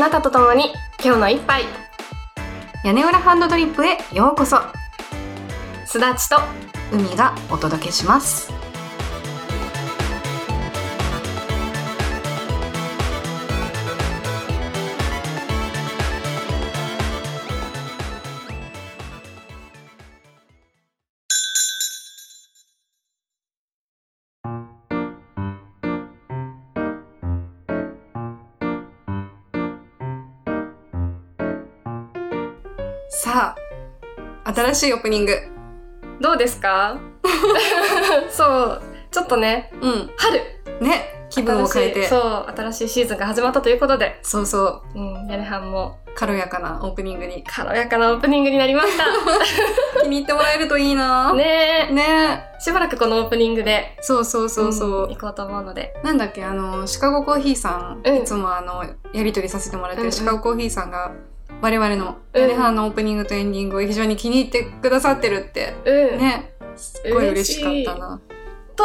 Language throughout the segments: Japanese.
なたと共に今日の一杯。屋根裏ハンドドリップへようこそ。すだちと海がお届けします。新しいオープニング。どうですか？そうちょっとねうん。春。ね気分を変えて。新しいそう新しいシーズンが始まったということで。そうそう。うん屋根班も。軽やかなオープニングに。軽やかなオープニングになりました。気に入ってもらえるといいな。ね。ね。えしばらくこのオープニングでそうそうそうそう、ん行こうと思うので。なんだっけあのシカゴコーヒーさん、うん。いつもあのやり取りさせてもらってうんうん。るシカゴコーヒーさんが我々のうん。屋根班のオープニングとエンディングを非常に気に入ってくださってるってうん、ねすっごい嬉しかったな。と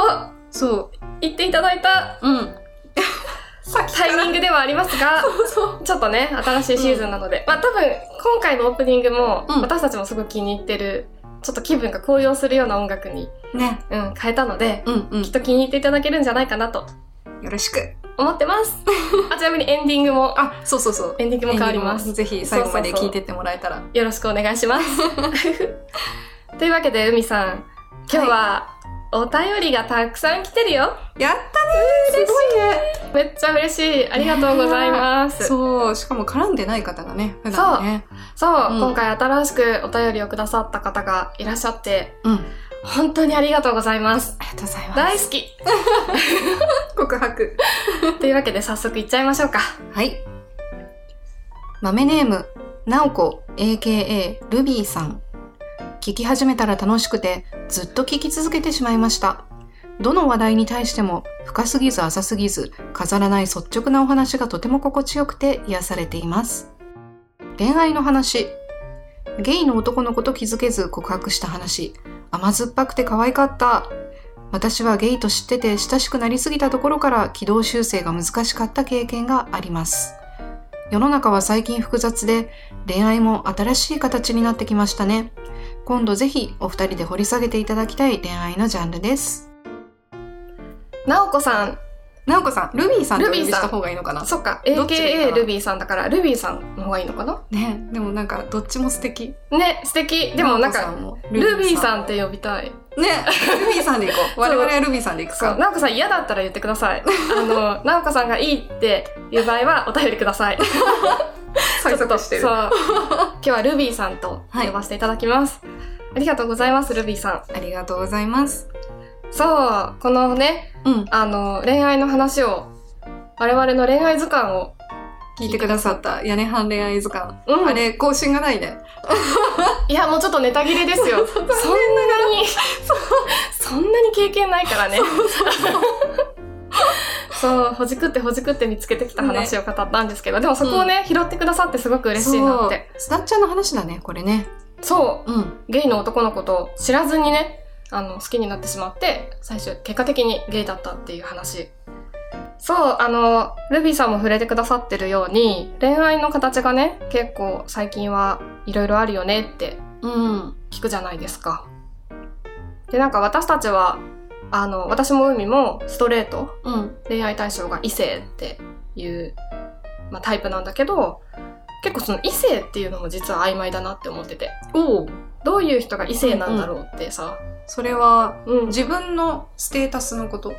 そ言っていただいたううん タイミングではありますが ちょっとね新しいシーズンなので、まあ多分今回のオープニングも、うん。私たちもすごく気に入ってるちょっと気分が高揚するような音楽に、ね。うん、変えたので、うんうん。きっと気に入っていただけるんじゃないかなと。よろしく思ってます。あちなみにエンディングも、あそうそうそう。エンディングも変わります。ぜひ最後まで聞いてってもらえたら。よろしくお願いします。というわけで、海さん、今日はお便りがたくさん来てるよ。やったねー。すごいね。めっちゃ嬉しい。ありがとうございます。そうそう。しかも絡んでない方がね普段ね。う。ん。今回新しくお便りをくださった方がいらっしゃって、うん。あ本当にありがとうございます。りがとうございます大好き。告白 というわけで早速いっちゃいましょうか。はい。豆ネーム、なおこ、AKA ルビーさん。聞き始めたら楽しくて、ずっと聞き続けてしまいました。どの話題に対しても、深すぎず浅すぎず、飾らない率直なお話がとても心地よくて癒されています。恋愛の話。ゲイの男の子と気づけず告白した話。甘酸っぱくて可愛かった。私はゲイと知ってて親しくなりすぎたところから軌道修正が難しかった経験があります。世の中は最近複雑で恋愛も新しい形になってきましたね。今度ぜひお二人で掘り下げていただきたい恋愛のジャンルです。なおこさん、なおこさん、ルビーさんルビーさんした方がいいのかな？そっか、AKA な？ルビーさんだから、ルビーさんの方がいいのかな？ねでもなんかどっちも素敵。ね、素敵。でもなんか、もルビーさん。んって呼びたい。ねルビーさんで行こ う。我々はルビーさんで行くか。なおこさん嫌だったら言ってください。あの、なおこさんがいいっていう場合はお便りください。催促してる。そう。今日はルビーさんと呼ばせていただきます。ありがとうございます、ルビーさん。ありがとうございます。そう、このね、うん。あの、恋愛の話を、我々の恋愛図鑑を、聞いてくださった屋根半恋愛図鑑。うんあれ、更新がないね。いや、もうちょっとネタ切れですよ。そんなに、そんなに？経験ないからね。そう、ほじくってほじくって見つけてきた話を語ったんですけど、でもそこをね、拾ってくださってすごく嬉しいなって。そう。すだっちゃんの話だね、これね。そう、うん。ゲイの男の子と知らずにね、あの、好きになってしまって、最終、結果的にゲイだったっていう話。そう、あの、ルビーさんも触れてくださってるように、恋愛の形がね、結構最近はいろいろあるよねってうん。聞くじゃないですか。で、なんか私たちは、あの、私も海もストレート、うん。恋愛対象が異性っていう、まあ、タイプなんだけど、結構その異性っていうのも実は曖昧だなって思ってて。おお。どういう人が異性なんだろうってさ、それは、うん自分のステータスのこと？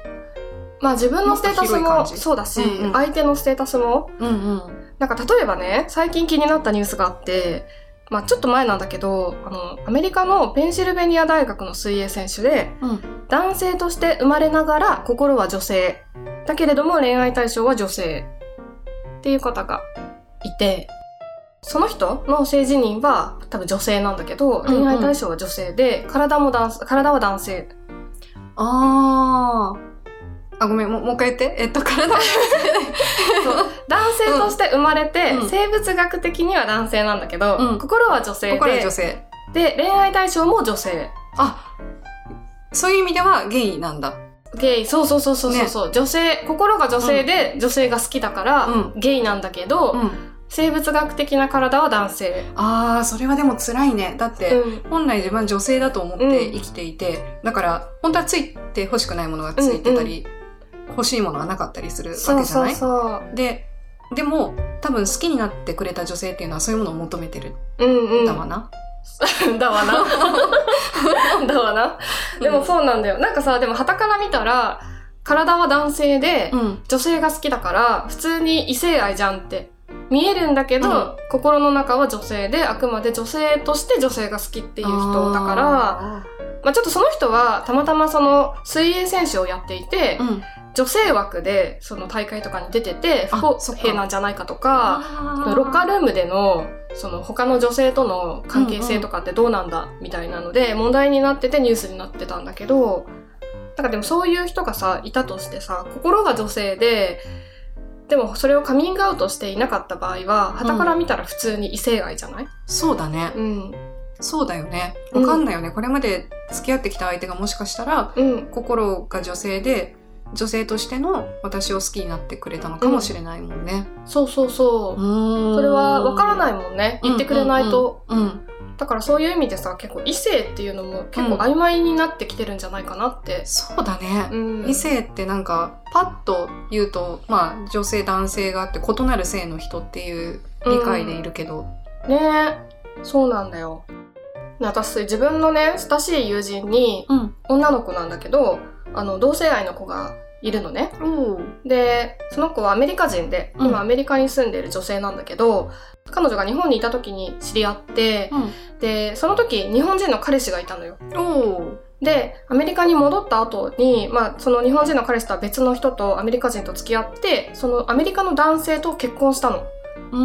まあ自分のステータスもそうだし、うんうん相手のステータスも、うんうん。なんか例えばね、最近気になったニュースがあって、まあちょっと前なんだけど、あの、アメリカのペンシルベニア大学の水泳選手で、うん。男性として生まれながら心は女性。だけれども恋愛対象は女性。っていう方がいて、その人の性自認は多分女性なんだけど、うんうん恋愛対象は女性で、体も男体は男性。ああ。あ、ごめん、もうもう一回言って。えっと、体 男性として生まれて、うん生物学的には男性なんだけど、うん心は女性で心は女性。で恋愛対象も女性あ、そういう意味ではゲイなんだ。ゲイそうそうそうそうそうそう、女性心が女性で女性が好きだから、うんゲイなんだけど、うん。生物学的な体は男性。ああ、それはでも辛いね。だって、うん。本来自分は女性だと思って生きていて、だから、本当はついて欲しくないものがついてたり、欲しいものがなかったりするわそうそうけじゃない？そう。で、でも、多分好きになってくれた女性っていうのはそういうものを求めてるうんうん。んだわな。だわな。だわな。でもそうなんだよ。なんかさ、でも旗から見たら、体は男性で、うん。女性が好きだから、普通に異性愛じゃんって見えるんだけど、うん。心の中は女性で、あくまで女性として女性が好きっていう人だから、ら、まあちょっとその人はたまたまその水泳選手をやっていて、うん。女性枠でその大会とかに出てて不公平なんじゃないかとか、あロッカールームでのその他の女性との関係性とかってどうなんだみたいなので問題になっててニュースになってたんだけど、なんかでもそういう人がさ、いたとしてさ、心が女性で、でもそれをカミングアウトしていなかった場合は、旗から見たら普通に異性愛じゃない？そうだね。うん。そうだよね。うんわかんないよね。これまで付き合ってきた相手がもしかしたら、うん。心が女性で、女性としての私を好きになってくれたのかもしれないもんね。そうそうそう。そそれはわからないいもんね。言ってくれないと。。うんうんうんうんだからそういう意味でさ、結構異性っていうのも結構曖昧になってきてるんじゃないかなって。そうだね。うん。異性ってなんかパッと言うとまあ女性男性があって異なる性の人っていう理解でいるけど、ねえ。そうなんだよ。ね私、自分のね、親しい友人に、うん女の子なんだけど、あの、同性愛の子がいるのね。おで、その子はアメリカ人で、うん今アメリカに住んでる女性なんだけど、彼女が日本にいた時に知り合って、で、その時日本人の彼氏がいたのよ。おで、アメリカに戻った後に、まあ、その日本人の彼氏とは別の人とアメリカ人と付き合って、そのアメリカの男性と結婚したの。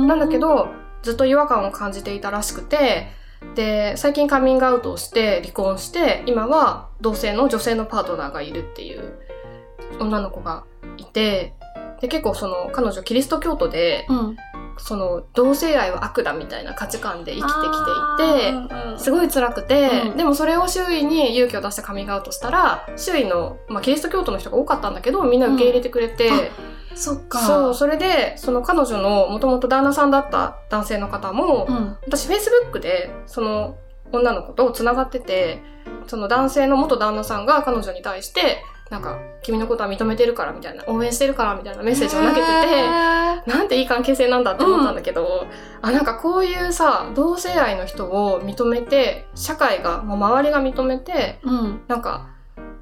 なんだけど、ずっと違和感を感じていたらしくて、で、最近カミングアウトをして離婚して、今は同性の女性のパートナーがいるっていう女の子がいて、で、結構その彼女キリスト教徒で、うん。その同性愛は悪だみたいな価値観で生きてきていて、てすごい辛くて、うん。でもそれを周囲に勇気を出してカミングアウトしたら、周囲の、まあ、キリスト教徒の人が多かったんだけど、みんな受け入れてくれて、うん。そっか。そう、それで、その彼女のもともと旦那さんだった男性の方も、うん。私 Facebook でその女の子と繋がってて、その男性の元旦那さんが彼女に対して、なんか、君のことは認めてるからみたいな、応援してるからみたいなメッセージを投げてて、へなんていい関係性なんだって思ったんだけど、あ、なんかこういうさ、同性愛の人を認めて、社会が、もう周りが認めて、ーうんなんか、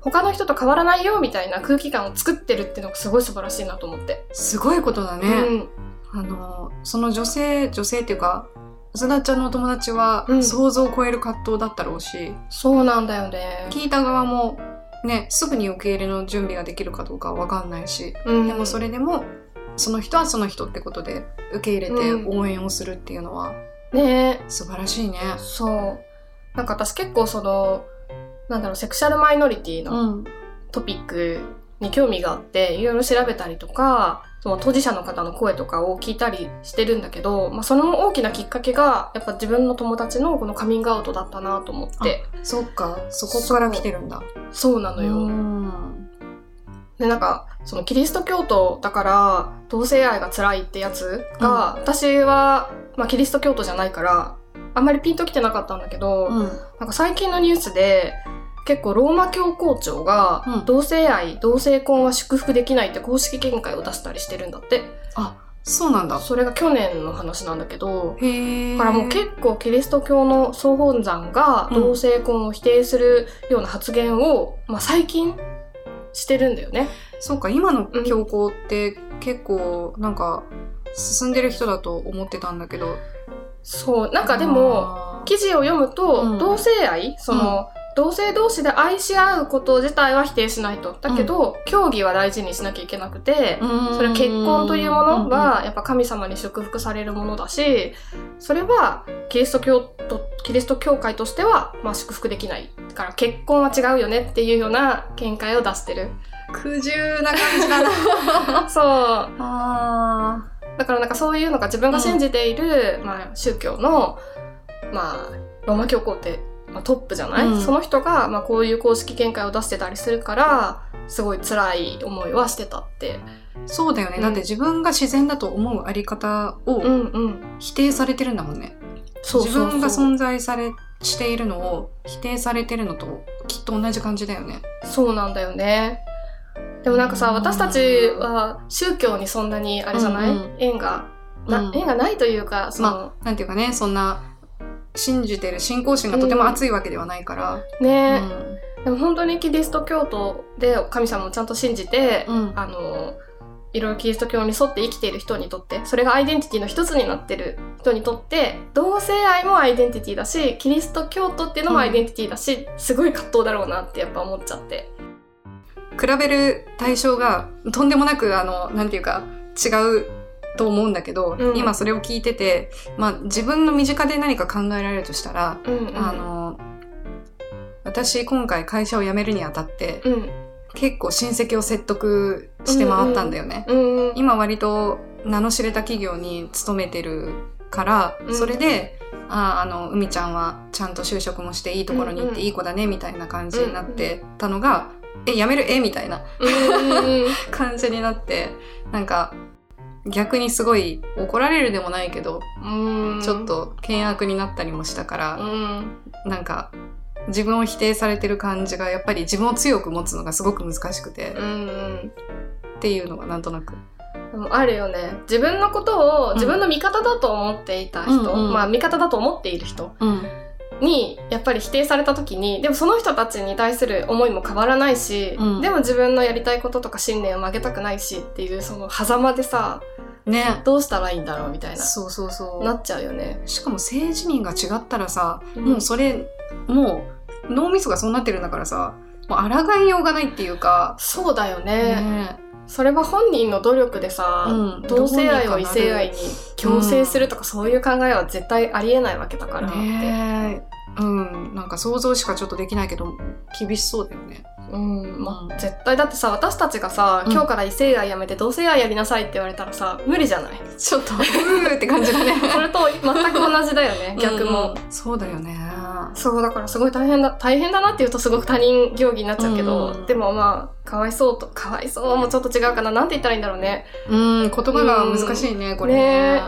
他の人と変わらないよみたいな空気感を作ってるっていうのがすごい素晴らしいなと思って。すごいことだね、うん。あのその女性女性っていうかすなちゃんのお友達はうん想像を超える葛藤だったろうし、そうなんだよね。聞いた側もねすぐに受け入れの準備ができるかどうかは分かんないしうん。でもそれでもその人はその人ってことで受け入れてうん応援をするっていうのはね素晴らしいね。そう。なんか私結構その、なんだろう、セクシャルマイノリティのん、トピックに興味があって、いろいろ調べたりとか、その当事者の方の声とかを聞いたりしてるんだけど、まあその大きなきっかけが、やっぱ自分の友達のこのカミングアウトだったなと思って、そっか。そこから来てるんだ。そうなのよ。うん。で、なんか、そのキリスト教徒だから、同性愛が辛いってやつが、私は、まあキリスト教徒じゃないから、あんまりピンときてなかったんだけど、うん。なんか最近のニュースで、結構ローマ教皇庁が、うん同性愛、同性婚は祝福できないって公式見解を出したりしてるんだって。あそうなんだ。それが去年の話なんだけど、へえ。だからもう結構キリスト教の総本山がうん同性婚を否定するような発言を、まあ最近してるんだよね。そうか今の教皇って結構なんか進んでる人だと思ってたんだけど。そう、なんかでも、記事を読むと、うん同性愛その、同性同士で愛し合うこと自体は否定しないと。だけど、教義は大事にしなきゃいけなくて、それ結婚というものはやっぱ神様に祝福されるものだし、それはキリスト教と、キリスト教会としてはまあ祝福できない。だから結婚は違うよねっていうような見解を出してる。苦渋な感じだな。そう。あだからなんかそういうのが自分が信じている、まあ宗教の、まあ、ローマ教皇ってまあ、トップじゃない、うん。その人が、まあ、こういう公式見解を出してたりするからすごい辛い思いはしてたって。そうだよね。うん。だって自分が自然だと思うあり方を否定されてるんだもんね。そうそうそう。自分が存在され、しているのを否定されてるのときっと同じ感じだよね。そうなんだよね。でもなんかさうん。私たちは宗教にそんなにあれじゃない、うんうん。縁がな、うん。縁がないというかその、まなんていうかね、そんな、信じてる信仰心がとても熱いわけではないから。ね、でも本当にキリスト教徒で神様をちゃんと信じて、うん。うん。あのいろいろキリスト教に沿って生きている人にとってそれがアイデンティティの一つになってる人にとって同性愛もアイデンティティだしキリスト教徒っていうのもアイデンティティだし、すごい葛藤だろうなってやっぱ思っちゃって比べる対象がとんでもなく、あの、なんていうか、違うと思うんだけど、うん。今それを聞いてて、まあ自分の身近で何か考えられるとしたら、うんうんあの、私今回会社を辞めるにあたって、うん。結構親戚を説得して回ったんだよね。うんうん今割と名の知れた企業に勤めてるから、うん。それで、ああ、あの、海ちゃんはちゃんと就職もしていいところに行っていい子だね、みたいな感じになってたのが、え、辞める？え？みたいな 感じになって、なんか、逆にすごい怒られるでもないけど、うん。ちょっと険悪になったりもしたかうら、ん。なんか、自分を否定されてる感じが、やっぱり自分を強く持つのがすごく難しくて、うんうん。っていうのがなんとなく。でもあるよね。自分のことをん。自分の味方だと思っていた人、うんうん。まあ味方だと思っている人うん。にやっぱり否定された時にでもその人たちに対する思いも変わらないし、うん。でも自分のやりたいこととか信念を曲げたくないしっていうその狭間でさね。どうしたらいいんだろうみたいな。そうそうそう。なっちゃうよね。しかも性自認が違ったらさ、うん。もうそれ、もう脳みそがそうなってるんだからさ、もう抗いようがないっていうか、そうだよね。ね。それは本人の努力でさ、うん。同性愛を異性愛に強制するとかそういう考えは絶対ありえないわけだからって。ねうん、なんか想像しかちょっとできないけど、厳しそうだよね。うん、まうん絶対だってさ私たちがさ、うん。今日から異性愛やめて同性愛やりなさいって言われたらさ無理じゃない？ちょっと、うーって感じだね。それと全く同じだよね逆も、うんそうだよね。そうだからすごい大変だ大変だなって言うとすごく他人行儀になっちゃうけど、うん。でもまあかわいそうとかわいそうもちょっと違うかな。なんて言ったらいいんだろうね。うん、言葉が難しいね、これね。ね。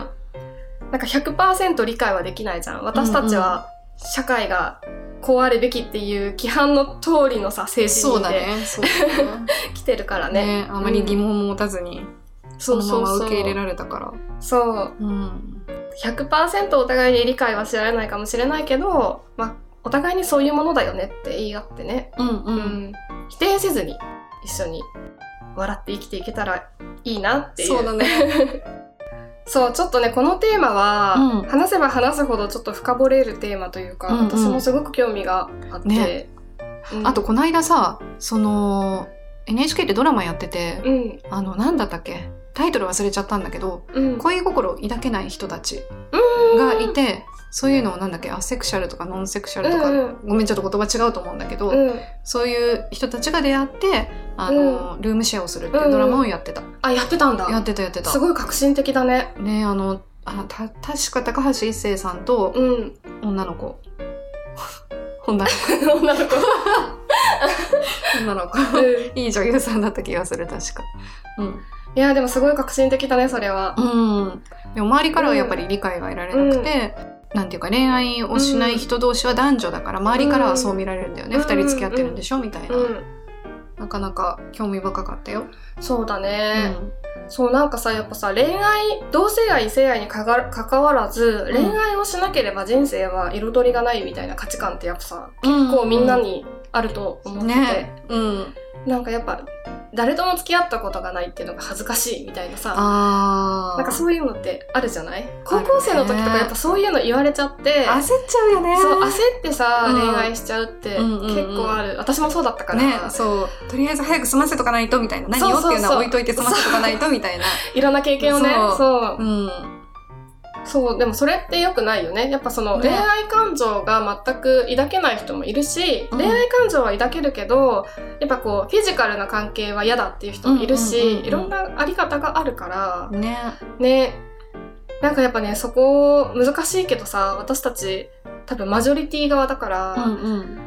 なんか100%理解はできないじゃん。私たちは社会がこうあるべきっていう規範の通りのさ政治にね。ね。来てるからねねあまり疑問も持たずに、そのまま受け入れられたから。そううん。100%お互いに理解はし合えないかもしれないけど、まあ、お互いにそういうものだよねって言い合ってね、うんう。うんん、否定せずに一緒に笑って生きていけたらいいなっていう。そうだね。そうちょっとね、このテーマは、うん。話せば話すほどちょっと深掘れるテーマというか、うんうん。私もすごく興味があって。ね。うん。あと、、この間さ、その、NHK でドラマやってて、うん、あの、なんだったっけ？タイトル忘れちゃったんだけど、うん、恋心を抱けない人たちうん。がいて、そういうのをなんだっけアセクシャルとかノンセクシャルとか、うんうんごめんちょっと言葉違うと思うんだけど、うん、そういう人たちが出会って、あの、ルームシェアをするっていうドラマをやってた。あ、やってたんだ。やってたやってた。すごい革新的だね。ねあの、あた、確か高橋一生さんとうん。女の子。女 の女の子。子。女の子。うんいい女優さんだった気がする、確か。うん。いや、でもすごい革新的だね、それは。うん。でも周りからはやっぱり理解が得られなくて、なんていうか恋愛をしない人同士は男女だから、周りからはそう見られるんだよね。うん二、人付き合ってるんでしょ？みたいな、うん。なかなか興味深かったよ。そうだうね。ん。そう、なんかさ、やっぱさ、恋愛、同性愛、異性愛にかが関わらず、うん恋愛をしなければ人生は彩りがないみたいな価値観ってやっぱさ、結結構みんなにあると思ってて、ね。うん。なんかやっぱ、誰とも付き合ったことがないっていうのが恥ずかしいみたいなさ。なんかそういうのってあるじゃない？高校生の時とかやっぱそういうの言われちゃって、焦っちゃうよね。そう、焦ってさ、うん恋愛しちゃうってうんうんうん結構ある。私もそうだったから、ね、そう。とりあえず早く済ませとかないとみたいな。何をっていうのは置いといて済ませとかないとみたいな。いろんな経験をね、そうそううん。そう、でもそれって良くないよね。やっぱそのね恋愛感情が全く抱けない人もいるし、うん恋愛感情は抱けるけど、やっぱこう、フィジカルな関係は嫌だっていう人もいるし、いろんなあり方があるから、ね。ね。なんかやっぱね、そこ難しいけどさ、私たち多分マジョリティ側だから、うんうん。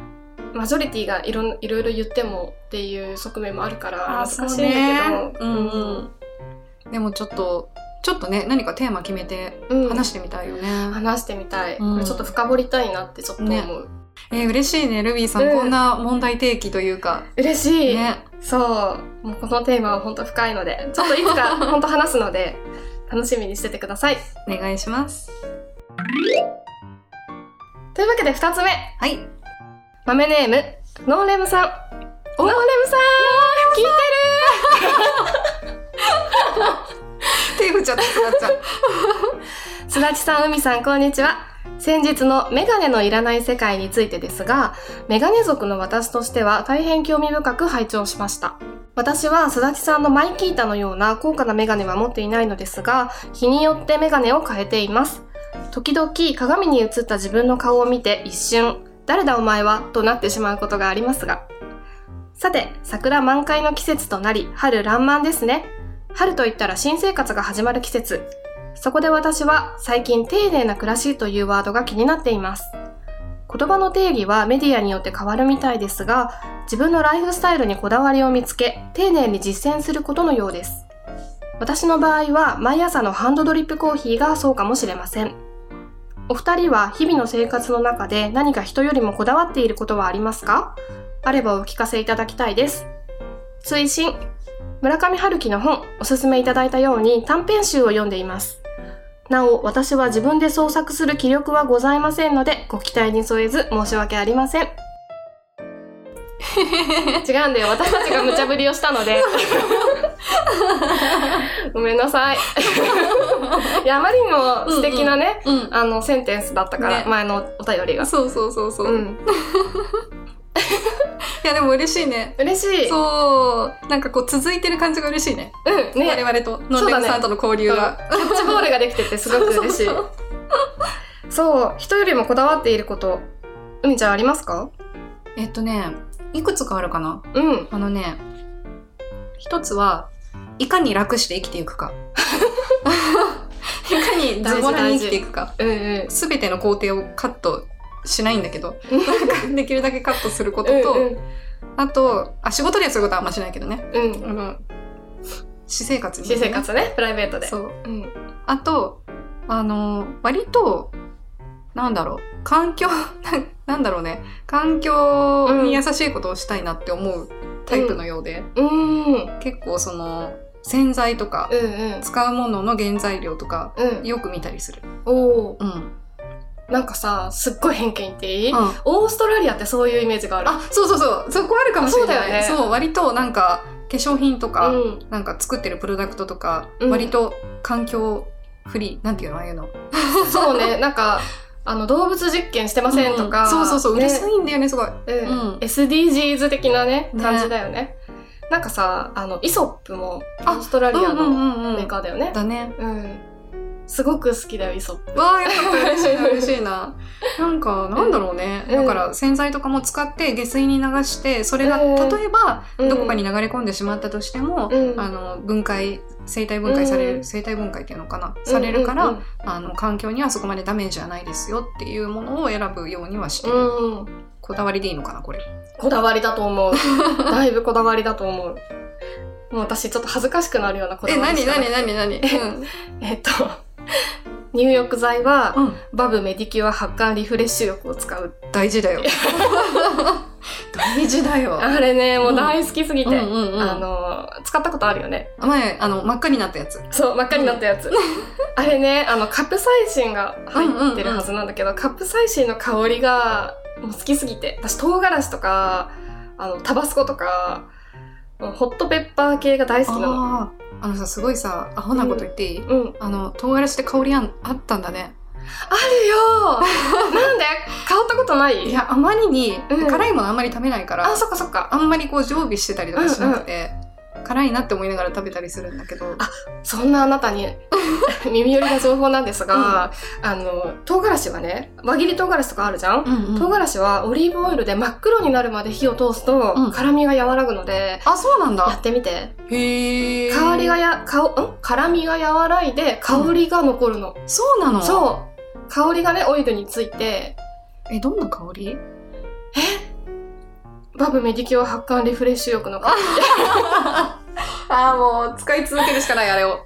マジョリティがいろんいろいろ言ってもっていう側面もあるからあ難しいんだけど、うんうん。でもちょっと、ちょっとね、何かテーマ決めてうん。話してみたいよね。話してみたい、うん。これちょっと深掘りたいなってちょっと思う、ね。えー嬉しいね、ルビーさん。うん。こんな問題提起というか。嬉しい、ね。そう。もうこのテーマは本当深いので。ちょっといつか 本当話すので楽しみにしててください。お願いします。というわけで2つ目。はい。豆ネームノーレムさん。ノーレムさん聞い 手振っちゃった、すがちゃん。すだちさん海さんこんにちは。先日のメガネのいらない世界についてですがメガネ族の私としては大変興味深く拝聴しました。私はすだちさんのマイキータのような高価なメガネは持っていないのですが日によってメガネを変えています。時々鏡に映った自分の顔を見て一瞬誰だお前はとなってしまうことがありますが。さて桜満開の季節となり春爛漫ですね。春といったら新生活が始まる季節そこで私は最近丁寧な暮らしというワードが気になっています。言葉の定義はメディアによって変わるみたいですが、自分のライフスタイルにこだわりを見つけ、丁寧に実践することのようです。私の場合は毎朝のハンドドリップコーヒーがそうかもしれません。お二人は日々の生活の中で何か人よりもこだわっていることはありますか？あればお聞かせいただきたいです。追伸村上春樹の本おすすめいただいたように短編集を読んでいます。なお、私は自分で創作する気力はございませんので、ご期待に添えず申し訳ありません。違うんだよ。私たちが無茶ぶりをしたので。ごめんなさい。いや、あまりにも素敵なね、うん。あの、センテンスだったから、ね前のお便りが。そうそうそうそう。いうん。や、でも嬉しいね。嬉しい。そう。なんかこう続いてる感じが嬉しいね。うん。ね。我々と、ノンレムさんとの交流が。キャッチボールができててすごく嬉しい。そう。人よりもこだわっていること、海ちゃんありますか？えっとね、いくつかあるかな。うん。あのね、一つは、いかに楽して生きていくか。いかにズボラに生きていくか。うんうん。すべての工程をカットしないんだけど、できるだけカットすることと、うんあとあ、仕事ではそういうことはあんましないけどね。うん。うんあの、私生活に、私生活ね、プライベートで。そう。うん。あと、あの、割と、なんだろう、環境、なんだろうね、環境に優しいことをしたいなって思うタイプのようで、うん。うん結構その、洗剤とか、うん。使うものの原材料とか、うん。よく見たりする。おお。うん。なんかさ、すっごい偏見言っていい、うんオーストラリアってそういうイメージがある。あ、そうそうそう、そこあるかもしれない。そうだよねそう、割となんか、化粧品とか、うん。なんか作ってるプロダクトとか、うん割と環境フリー、なんていうの？ああいうの。そうね、なんか、あの、動物実験してませんとか。うんそうそうそう、うねるさいんだよね、すごい。うんうん SDGs 的なね、ね感じだよね。なんかさ、あの、イソップも、オあーストラリアのんメーカーだよね。だね。うん。すごく好きだよ、イソップ。わあ、よかった、嬉しいな、嬉しいな。なんか、なんだろうね。うんだから、洗剤とかも使って下水に流して、それが、うん例えば、うんどこかに流れ込んでしまったとしても、うんあの、分解、生態分解される、うん生態分解っていうのかな、されるから、うんあの、環境にはそこまでダメージはないですよっていうものを選ぶようにはしてる。うんうんこだわりでいいのかな、これ。こだわりだと思う。だいぶこだわりだと思う。もう私ちょっと恥ずかしくなるようなこだえ、わりしかなになになになにうん。えっと、入浴剤は、うん。バブメディキュア発汗リフレッシュ浴を使う。大事だよ。大事だよ。あれね、もう大好きすぎて。うんうんうんあの、使ったことあるよね。前、あの、真っ赤になったやつ。そう、真っ赤になったやつ。あれね、あの、カプサイシンが入ってるはずなんだけど、カプサイシンの香りがもう好きすぎて。私、唐辛子とか、あの、タバスコとか、ホットペッパー系が大好きなの。あのさ、すごいさ、アホなこと言っていい、うん。あの、唐辛子って香りあんあったんだね。あるよ。なんで？香ったことない？いや、あまりに、うん。辛いものあんまり食べないから、あ、そっかそっか。あんまりこう常備してたりとかしなくて、辛いなって思いながら食べたりするんだけど。あそんなあなたに 耳寄りな情報なんですが、あの、唐辛子はね、輪切り唐辛子とかあるじゃん、うんうん唐辛子はオリーブオイルで真っ黒になるまで火を通すと、うん辛みが和らぐので、あ、そうなんだ。やってみて。へえ。香りがや、かお、ん？辛みが和らいで、香りが残るの。そうなの？う。そう。香りがね、オイルについて、え、どんな香り？バブメディキュア発汗リフレッシュ浴の香り。ああ、もう使い続けるしかない、あれを。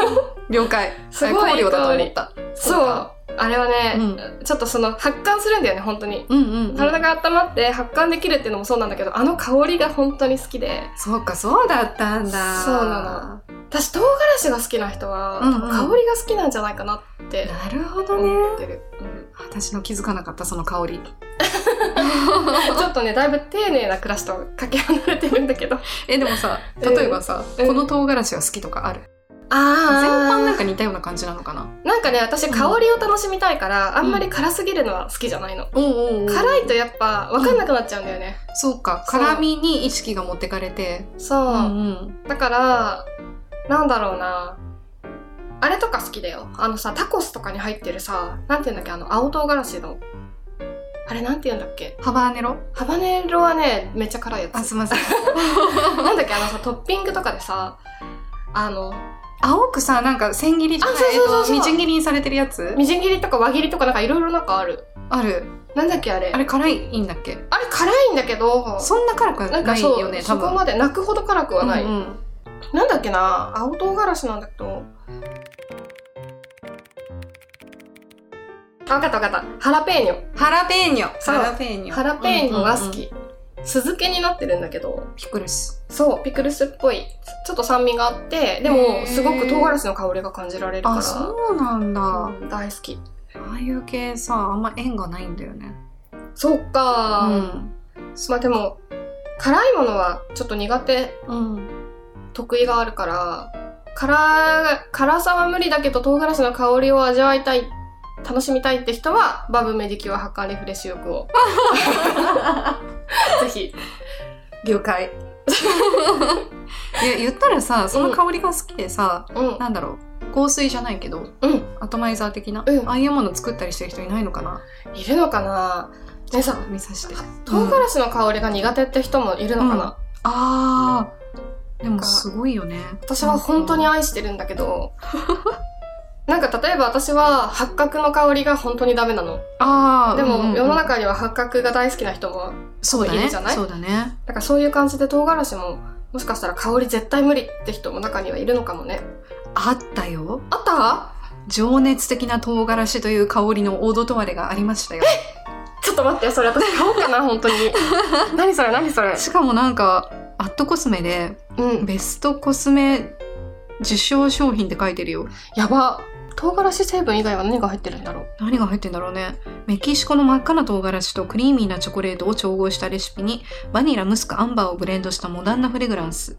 了解。すごい香料だと思った。そう。あれはね、うちょっとその発汗するんだよね、本当に。うんうん、うん。体が温まって発汗できるっていうのもそうなんだけど、あの香りが本当に好きで。そうか、そうだったんだ。そうな私、唐辛子が好きな人は、うんうん香りが好きなんじゃないかなってなるほどね。思ってる。うん私の気づかなかった、その香り。ちょっとね、だいぶ丁寧な暮らしとかけ離れてるんだけど。え、でもさ、例えばさ、うんこの唐辛子が好きとかある？あ全般なんか。か似たような感じなのかな？なんかね、私香りを楽しみたいから、あんまり辛すぎるのは好きじゃないの。おうおうおう辛いとやっぱ分かんなくなっちゃうんだよね。そうか、そう辛みに意識が持ってかれて。そう。んだから、なんだろうな。あれとか好きだよ。あのさ、タコスとかに入ってるさ、なんて言うんだっけ、あの、青唐辛子の。あれなんて言うんだっけハバーネロ？ハバネロはね、めっちゃ辛いやあ、つ。すいません。なんだっけ、あのさ、トッピングとかでさ、あの、青くさ、なんか千切りじゃないあそうみじん切りにされてるやつ？みじん切りとか輪切りとかなんかいろいろなんかある。ある。なんだっけ、あれ？あれ辛いんだっけ？あれ辛いんだけど、そんな辛くないかそう、よね、多分。そこまで泣くほど辛くはない。うんうんなんだっけな、青唐辛子なんだけど。あわかったわかった。ハラペーニョ。ハラペーニョ。そうハラペーニョ。ハラペーニョが好うんうんうんき。酢漬けになってるんだけど、ピクルス。そう、ピクルスっぽい。ちょっと酸味があって、でへも、ーすごく唐辛子の香りが感じられるから。あ、そうなんだ。あうん大好き。あいう系さ、あんま縁がないんだよね。そっか、うん。まあでも、辛いものはちょっと苦手、うん。得意があるから、辛、辛さは無理だけど唐辛子の香りを味わいたい、楽しみたいって人は、バブメディキュア発汗リフレッシュ浴を。ぜひ。了解。いや、言ったらさ、その香りが好きでさ、うん。なんだろう、香水じゃないけど、うん。アトマイザー的な、うんああいうもの作ったりしてる人いないのかな？いるのかな？ねさ、見さして。唐辛子の香りが苦手って人もいるのかな、あー、でもすごいよね。私は本当に愛してるんだけど、なんか例えば私は八角の香りが本当にダメなの。あー、でも、うんうんうん世の中には八角が大好きな人も、そう。いるじゃない？そうだね。だからそういう感じで唐辛子も、もしかしたら香り絶対無理って人も中にはいるのかもね。あったよ。あった？情熱的な唐辛子という香りのオードトワレがありましたよ。ちょっと待って、それ私買おうかな、本当に。何それ、何それ？しかもなんか、アットコスメで、うん。ベストコスメ受賞商品って書いてるよ。やば。唐辛子成分以外は何が入ってるんだろう？何が入ってんだろうね。メキシコの真っ赤な唐辛子とクリーミーなチョコレートを調合したレシピに、バニラ、ムスク、アンバーをブレンドしたモダンなフレグランス。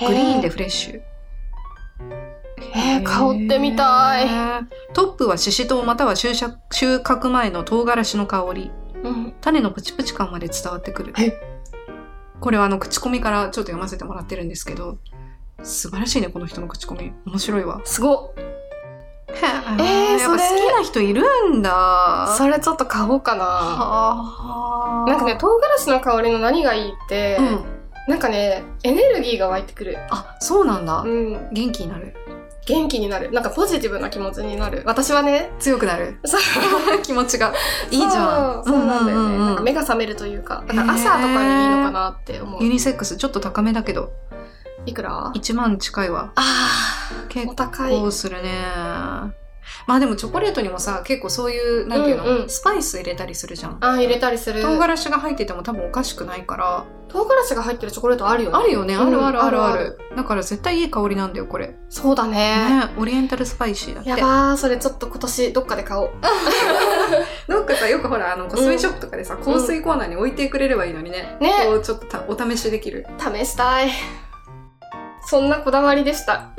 グリーンでフレッシュ。えー、香ってみたい。トップはシシトウまたは収穫収穫前の唐辛子の香り。うん。種のプチプチ感まで伝わってくる。えこれはあの口コミからちょっと読ませてもらってるんですけど、素晴らしいね、この人の口コミ。面白いわ。すごっ。へ えーそれきな人いるんだ。それちょっと買おうかな。はあなんかね、唐辛子の香りの何がいいって、うん。なんかね、エネルギーが湧いてくる。あ、そうなんだ。うん。元気になる。元気になる。なんかポジティブな気持ちになる。私はね、強くなる。そう。気持ちが。いいじゃん。そうそうなんだよね。うんうんうんなんか目が覚めるというか、だから朝とかにいいのかなって思う。ユニセックスちょっと高めだけど、いくら？1万近いわ。あ結。構するね。まあでもチョコレートにもさ、結構そういう、なんていうの、うんうんスパイス入れたりするじゃん。あー入れたりする。唐辛子が入ってても多分おかしくないから。唐辛子が入ってるチョコレートあるよね。あるよね、あるあるあるあうんる。だから絶対いい香りなんだよ、これ。そうだね。ね、オリエンタルスパイシーだって。やばー、それちょっと今年どっかで買おう。どっかさ、よくほら、あの、コスメショップとかでさ、香水コーナーに置いてくれればいいのにね。ねこう、ちょっとたお試しできる。試したい。そんなこだわりでした。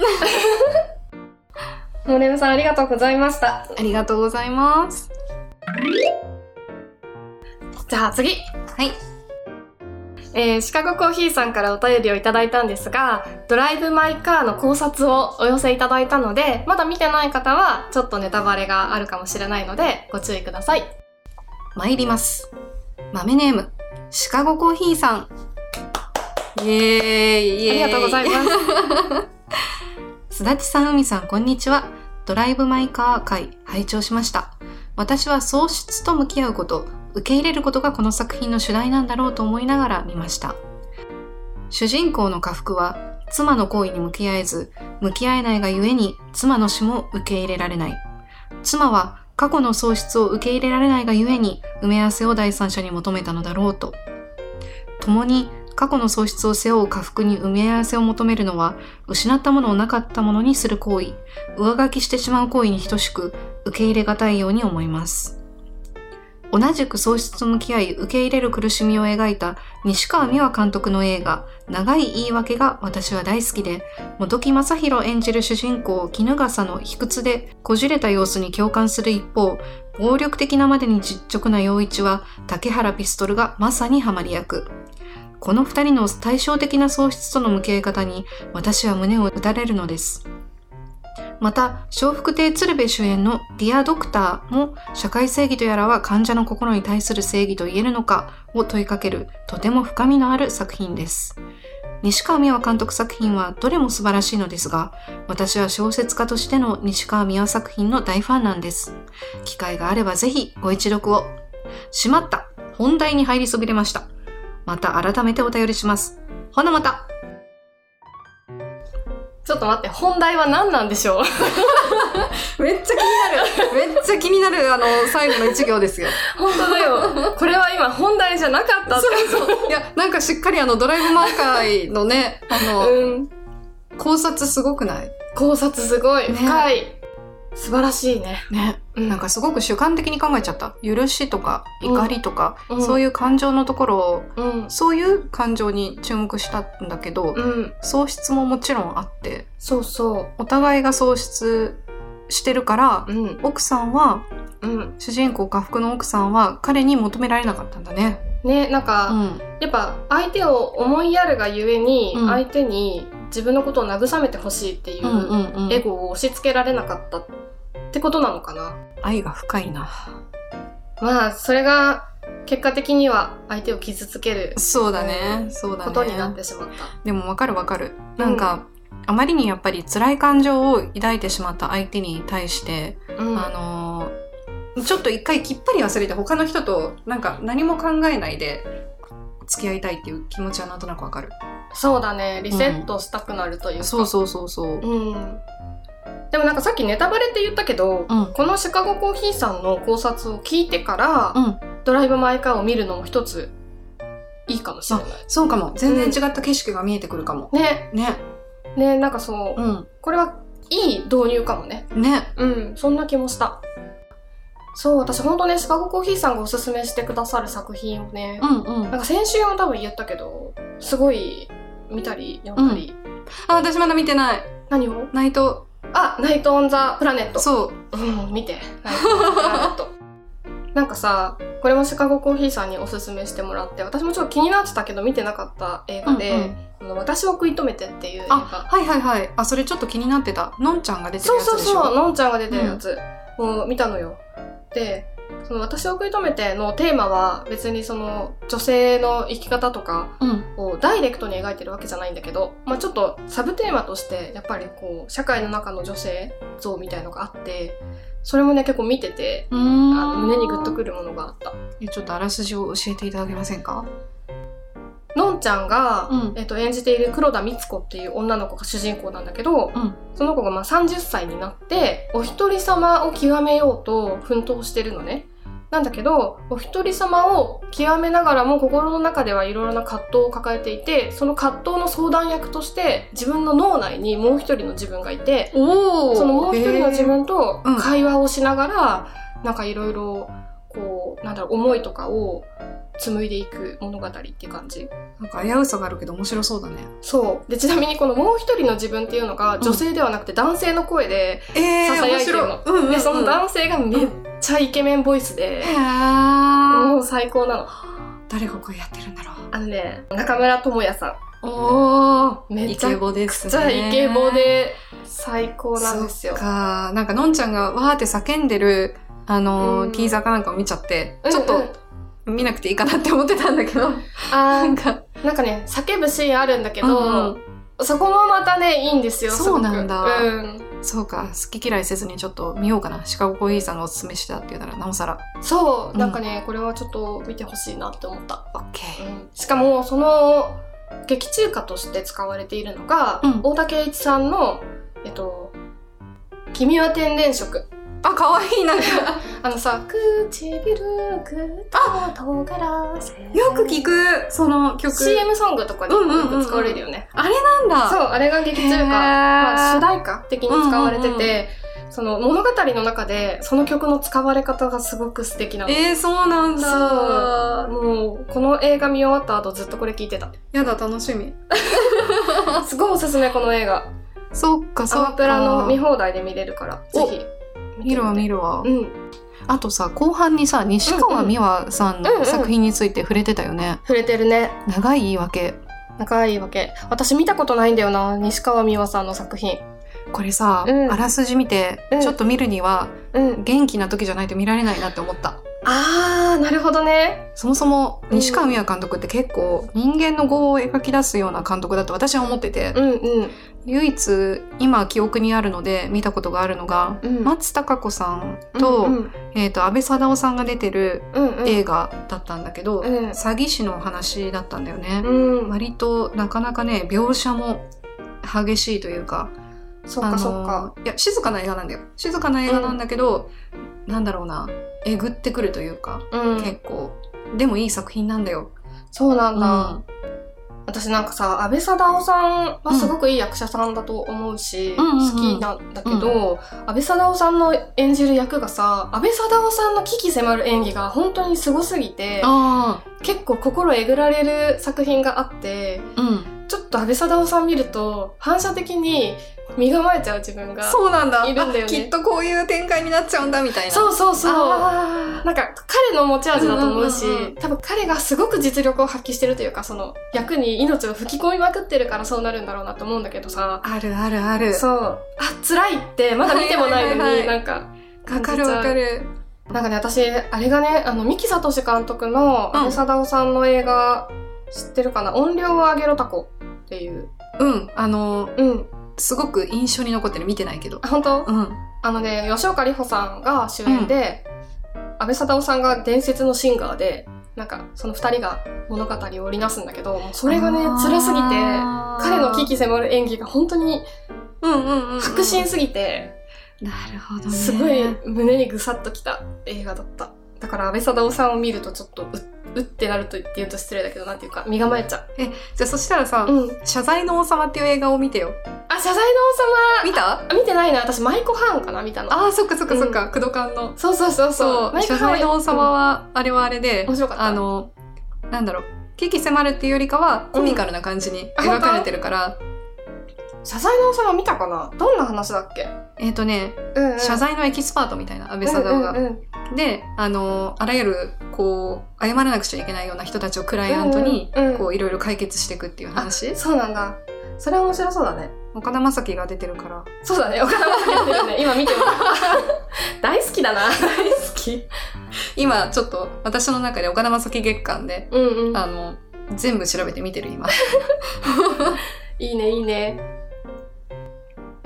モレムさんありがとうございました。ありがとうございます。じゃあ次。はい。えーシカゴコーヒーさんからお便りをいただいたんですが、ドライブ・マイ・カーの考察をお寄せいただいたので、まだ見てない方はちょっとネタバレがあるかもしれないので、ご注意ください。参ります。豆ネーム、シカゴコーヒーさん。イエイありがとうございます。すだちさん、うみさん、こんにちは。ドライブ・マイ・カー会、拝聴しました。私は喪失と向き合うこと、受け入れることがこの作品の主題なんだろうと思いながら見ました。主人公の家福は妻の行為に向き合えず、向き合えないがゆえに妻の死も受け入れられない。妻は過去の喪失を受け入れられないがゆえに埋め合わせを第三者に求めたのだろうと。共に過去の喪失を背負う家福に埋め合わせを求めるのは、失ったものをなかったものにする行為、上書きしてしまう行為に等しく、受け入れがたいように思います。同じく喪失と向き合い受け入れる苦しみを描いた西川美和監督の映画「長い言い訳」が私は大好きで本木正宏演じる主人公衣笠の卑屈でこじれた様子に共感する一方暴力的なまでに実直な陽一は竹原ピストルがまさにハマり役。この二人の対照的な喪失との向き合い方に私は胸を打たれるのですまた、笑福亭鶴瓶主演のディアドクターも社会正義とやらは患者の心に対する正義と言えるのかを問いかけるとても深みのある作品です。西川美和監督作品はどれも素晴らしいのですが、私は小説家としての西川美和作品の大ファンなんです。機会があればぜひご一読を。しまった本題に入りそびれました。また改めてお便りします。ほなまたちょっと待って、本題は何なんでしょう？めっちゃ気になる。めっちゃ気になる、あの、最後の一行ですよ。本当だよ。これは今本題じゃなかった。そうそう。いや、なんかしっかりあの、ドライブマーカーのね、あの、うん。考察すごくない？考察すごい。ね深い。素晴らしいね。ね。うんなんかすごく主観的に考えちゃった。許しとか、怒りとか、うんそういう感情のところを、うん。そういう感情に注目したんだけど、うん。喪失ももちろんあって、そうそお互いが喪失してるから。奥さんは、うん。主人公家福の奥さんは彼に求められなかったんだね。ね、なんうか、ん。やっぱ相手を思いやるがゆえに、うん相手に自分のことを慰めてほしいっていうんううんうん。エゴを押し付けられなかったってことなのかな。愛が深いな。まあ、それが結果的には相手を傷つけるそうだね。そうだね。ことになってしまった。でもわかるわかる。なんか、あまりにやっぱり辛い感情を抱いてしまった相手に対して、うん。あのーちょっと一回きっぱり忘れて他の人となんか何も考えないで付き合いたいっていう気持ちはなんとなくわかる。そうだね。リセットしたくなるというか。そうそうそうそう。うん。でもなんかさっきネタバレって言ったけど、うん。このシカゴコーヒーさんの考察を聞いてから、うん。ドライブ・マイ・カーを見るのも一ついいかもしれない。そうかも。全然違った景色が見えてくるかも。ね。ね。ね、なんかそう、うん。これはいい導入かもね。ね。うん、そんな気もした。そう、私ほんとね、シカゴコーヒーさんがおすすめしてくださる作品をね、うんうん。なんか先週も多分言ったけど、すごい見たり読んだり。あ、私まだ見てない。何を？ナイト。あ、ナイト・オン・ザ・プラネット。そう。うん、見て。ナイト・オン・ザ・プラネット。なんかさ、これもシカゴコーヒーさんにおすすめしてもらって、私もちょっと気になってたけど見てなかった映画で、うんうんあの私を食い止めてっていう映あ、画。はいはいはい。あ、それちょっと気になってた。のんちゃんが出てるそうやつでしょ？そうそう、のんちゃんが出てるやつを見たのよ。で、その私を食い止めてのテーマは別にその女性の生き方とかうん。をダイレクトに描いてるわけじゃないんだけど、まあちょっとサブテーマとしてやっぱりこう社会の中の女性像みたいのがあって、それもね結構見てて。あの胸にグッとくるものがあった。えちょっとあらすじを教えていただけませんか？のんちゃんが、うん。えっと、演じている黒田光子っていう女の子が主人公なんだけど、うん。その子がまあ30歳になって、お一人様を極めようと奮闘してるのね。なんだけど、お一人様を極めながらも心の中ではいろいろな葛藤を抱えていて、その葛藤の相談役として自分の脳内にもう一人の自分がいて、おそのもう一人の自分とうん。会話をしながら、なんかいろいろ、こう、なんだろう、思いとかを紡いでいく物語って感じ。なんか危うさがあるけど面白そうだね。そう。で、ちなみにこのもう一人の自分っていうのが女性ではなくて男性の声で、えー面白いうんうん、うん。で、その男性がめっちゃイケメンボイスで、へもーう最高なの。誰がこれやってるんだろあのね、中村智也さう。おー。めちゃイケボですん。ね。めっちゃイケボで最高なんですよ。か。なんかのんちゃんがわーって叫んでる、あのーうんティーザーかなんかを見ちゃって、うんちょっとうん見なくていいかなって思ってたんだけど、あーなんか、なんかね、叫ぶシーンあるんだけど、うんうんそこもまたね、いいんですよ、そうなんだうん。そうか、好き嫌いせずにちょっと見ようかな。シカゴコーヒーさんがおすすめしてたって言うなら、なおさら。そう、うんなんかね、これはちょっと見てほしいなって思った。オッケー。うんしかも、その、劇中歌として使われているのが、うん大竹一さんの、えっと、君は天然色。あ、かわいい、なんか。あのさ、唇ぐっと唐辛子。よく聞く、その曲。CM ソングとかにうんうんうんうんよく使われるよね。あれなんだ。そう、あれが劇中歌、まあ、主題歌的に使われてて、うんうんうんその物語の中でその曲の使われ方がすごく素敵なの。えー、そうなんだ。もう、この映画見終わった後ずっとこれ聞いてた。やだ、楽しみ。すごいおすすめ、この映画。そっか、そっか。アマプラの見放題で見れるから、ぜおひ。見るわ、見る。るわ。うん。あとさ、後半にさ、西川美和さんうんうんの作品について触れてたよね。触れてるね。長い言い訳。仲いいわけ。私見たことないんだよな、西川美和さんの作品。これさ、うんあらすじ見て、うんちょっと見るには、うん。元気な時じゃないと見られないなって思った。あー、なるほどね。そもそも、うん西川美和監督って結構、人間の業を描き出すような監督だと私は思ってて、うんうん。唯一、今記憶にあるので見たことがあるのが、うん松たか子さんと、うんうんえっ、と、安倍貞夫さんが出てるうんうん。映画だったんだけど、うん詐欺師のお話だったんだよね。うん。割となかなかね描写も激しいというかそっかそっか。いや静かな映画なんだよ静かな映画なんだけど、なんだろうなえぐってくるというか、うん。結構でもいい作品なんだよ、そうなんだ。うん私なんかさ、安倍貞夫さんはすごくいい役者さんだと思うし、うん好きなんだけど、安倍貞夫さんの演じる役がさ、安倍貞夫さんの危機迫る演技が本当にすごすぎて、あ結構心えぐられる作品があって、あうんちょっと安倍貞夫さん見ると、反射的に身構えちゃう自分が。そうなんだ。いるんだよね。あきっとこういう展開になっちゃうんだみたいな。そうそうそう。あなんか彼の持ち味だと思うし、多分彼がすごく実力を発揮してるというか、その役に命を吹き込みまくってるからそうなるんだろうなと思うんだけどさ、あるあるある。そう、あ、辛いってまだ見てもないのに、なんか、わかるわかる。なんかね、私、あれがね、あの、三木聡監督のうん。安倍貞夫さんの映画、知ってるかな？音量を上げろタコっていう。うん。あのうん。すごく印象に残ってる見てないけど。あ本当、うん。あのね、吉岡里帆さんが主演で、安倍貞夫さんが伝説のシンガーで、なんか、その二人が物語を織りなすんだけど、それがね、辛すぎて、彼の危機迫る演技が本当にうんうんうんうん迫真すぎて、なるほどね。すごい胸にぐさっときた映画だった。だから安倍貞夫さんを見るとちょっとう、うってなると言うと失礼だけど、なんていうか、身構えちゃじゃあそしたらさ、う。うん。謝罪の王様っていう映画を見てよあ、謝罪の見た？王様、あ見てないな。私、舞妓ハンかな見たの。あーそっかそっかそっか、工藤館のそうそうそうそう。謝罪の王様はあれはあれで、面白かったあのなんだろう危機迫るっていうよりかはコミカルな感じにうん描かれてるから、謝罪の王様見たかな？どんな話だっけ？えっ、とね、うん、うん。謝罪のエキスパートみたいな安倍貞夫が、うんうんうんであのあらゆるこう謝らなくちゃいけないような人たちをクライアントに、うんうんうんこういろいろ解決していくっていう話そうなんだ。それは面白そうだね。岡田将生が出てるからそうだね。岡田将生出てるね。今見ても 大好きだな。大好き。今ちょっと私の中で岡田将生月間でうんうん。あの全部調べて見てる今 いいね、いいね。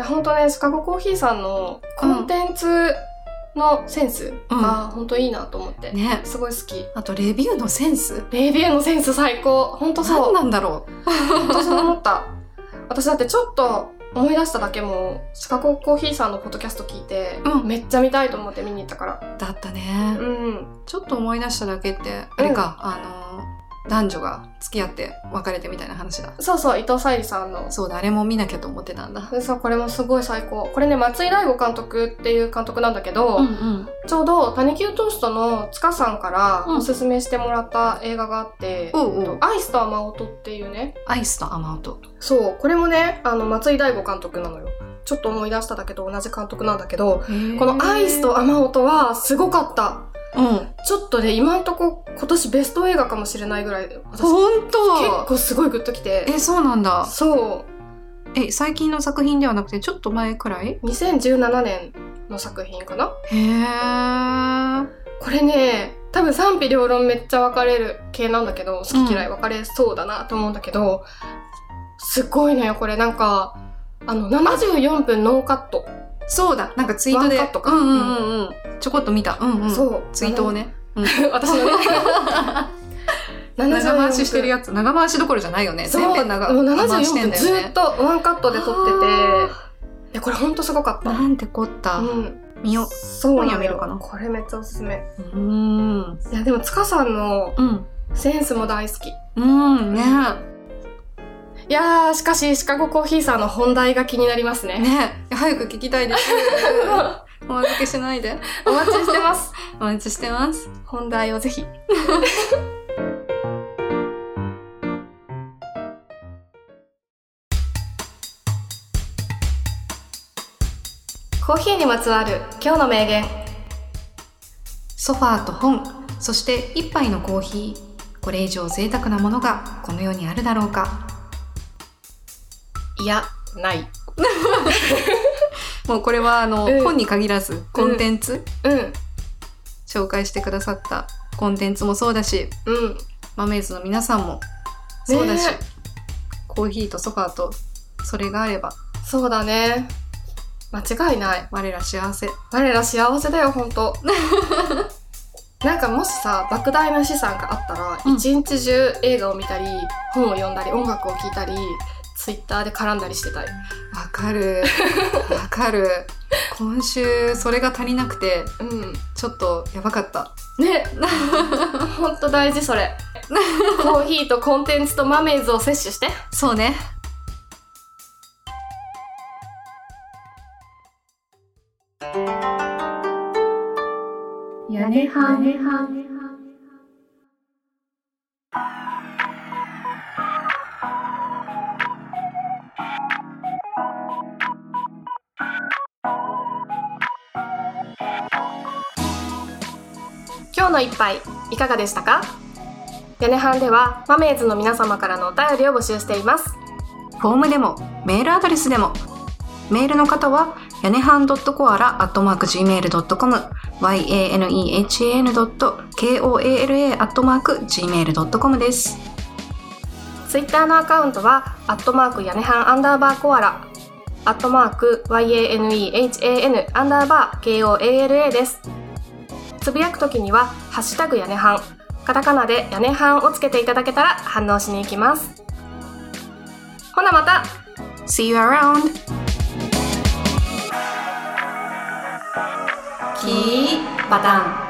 いや、ほんとね、シカゴコーヒーさんのコンテンツのセンスがほんといいなと思って。ねすごい好き。あとレビューのセンスレビューのセンス最高。ほんとそう。何なんだろほんとそう思った。私だってちょっと思い出しただけも、シカゴコーヒーさんのポッドキャスト聞いて、うんめっちゃ見たいと思って見に行ったから。うだったね、うん。ちょっと思い出しただけってあれか、あの男女が付き合って別れてみたいな話だそうそう、伊藤沙莉さんの。そうだあれも見なきゃと思ってたんだそう、これもすごい最高。これね、松井大悟監督っていう監督なんだけど、んちょうど、タニキュートーストの塚さんからうんおすすめしてもらった映画があって、おうおうえっとアイスと雨音っていうね。アイスと雨音そう、これもね、あの、松井大悟監督なのよ。ちょっと思い出しただけど、同じ監督なんだけど、このアイスと雨音はすごかった。うん。ちょっとね、今んとこ今年ベスト映画かもしれないぐらい、私ほん結と構すごいグッときて。えそうなんだ。そう。え最近の作品ではなくてちょっと前くらい？2017年の作品かな。へえこれね、多分賛否両論めっちゃ分かれる系なんだけど、好き嫌い分かれそうだなと思うんだけど、すごいのよ、これ。なんか、あの、74分ノーカットそうだ。なんかツイートで。ワンカットかうんうんうんうん。ちょこっと見た。うんうん。そうツイートをね。うん 私のね 長回ししてるややつ。長回しどころじゃないよね。全編長もう長回し74分ずてんだよねっ。とワンカットで撮ってていやこれほんとすごかったなんてこった。うん見よそうなの今夜見るかなよこれめっちゃおすすめう。うん。いやでも塚さんのうん。センスも大好きいうん。ねやーしかしシカゴコーヒーさんの本題が気になりますねね早く聞きたいです。お預けしないで。お待ちしてます お待ちしてます。本題をぜひ コーヒーにまつわる今日の名言ソファーと本、そして一杯のコーヒー。これ以上贅沢なものがこの世にあるだろうか。いやない。もうこれはあの、うん。本に限らずコンテンツ、うん。紹介してくださったコンテンツもそうだし、うん。マメーズの皆さんもそうだし、ね。コーヒーとソファーとそれがあればそうだね。間違いない。我ら幸せ。我ら幸せだよほんとなんかもしさ莫大な資産があったらうん。一、日中映画を見たり本を読んだり音楽を聴いたりツイッターで絡んだりしてたいわかる。わかる。今週それが足りなくてうんちょっとやばかった。ねほんと大事それコーヒーとコンテンツとマメーズを摂取してそうね。屋根はね今日一杯いかがでしたか？屋根班ではマメーズの皆様からのお便りを募集しています。フォームでもメールアドレスでも。メールの方はやねはん .coala.gmail.com yanehan.koala.gmail.com です。ツイッターのアカウントは、アットマーク屋根半アンダーバーコアラ、アットマーク YANEHAN アンダーバー KOALA です。つぶやくときには、ハッシュタグ屋根半、カタカナで屋根半をつけていただけたら反応しに行きます。ほなまた See you around! キーバタン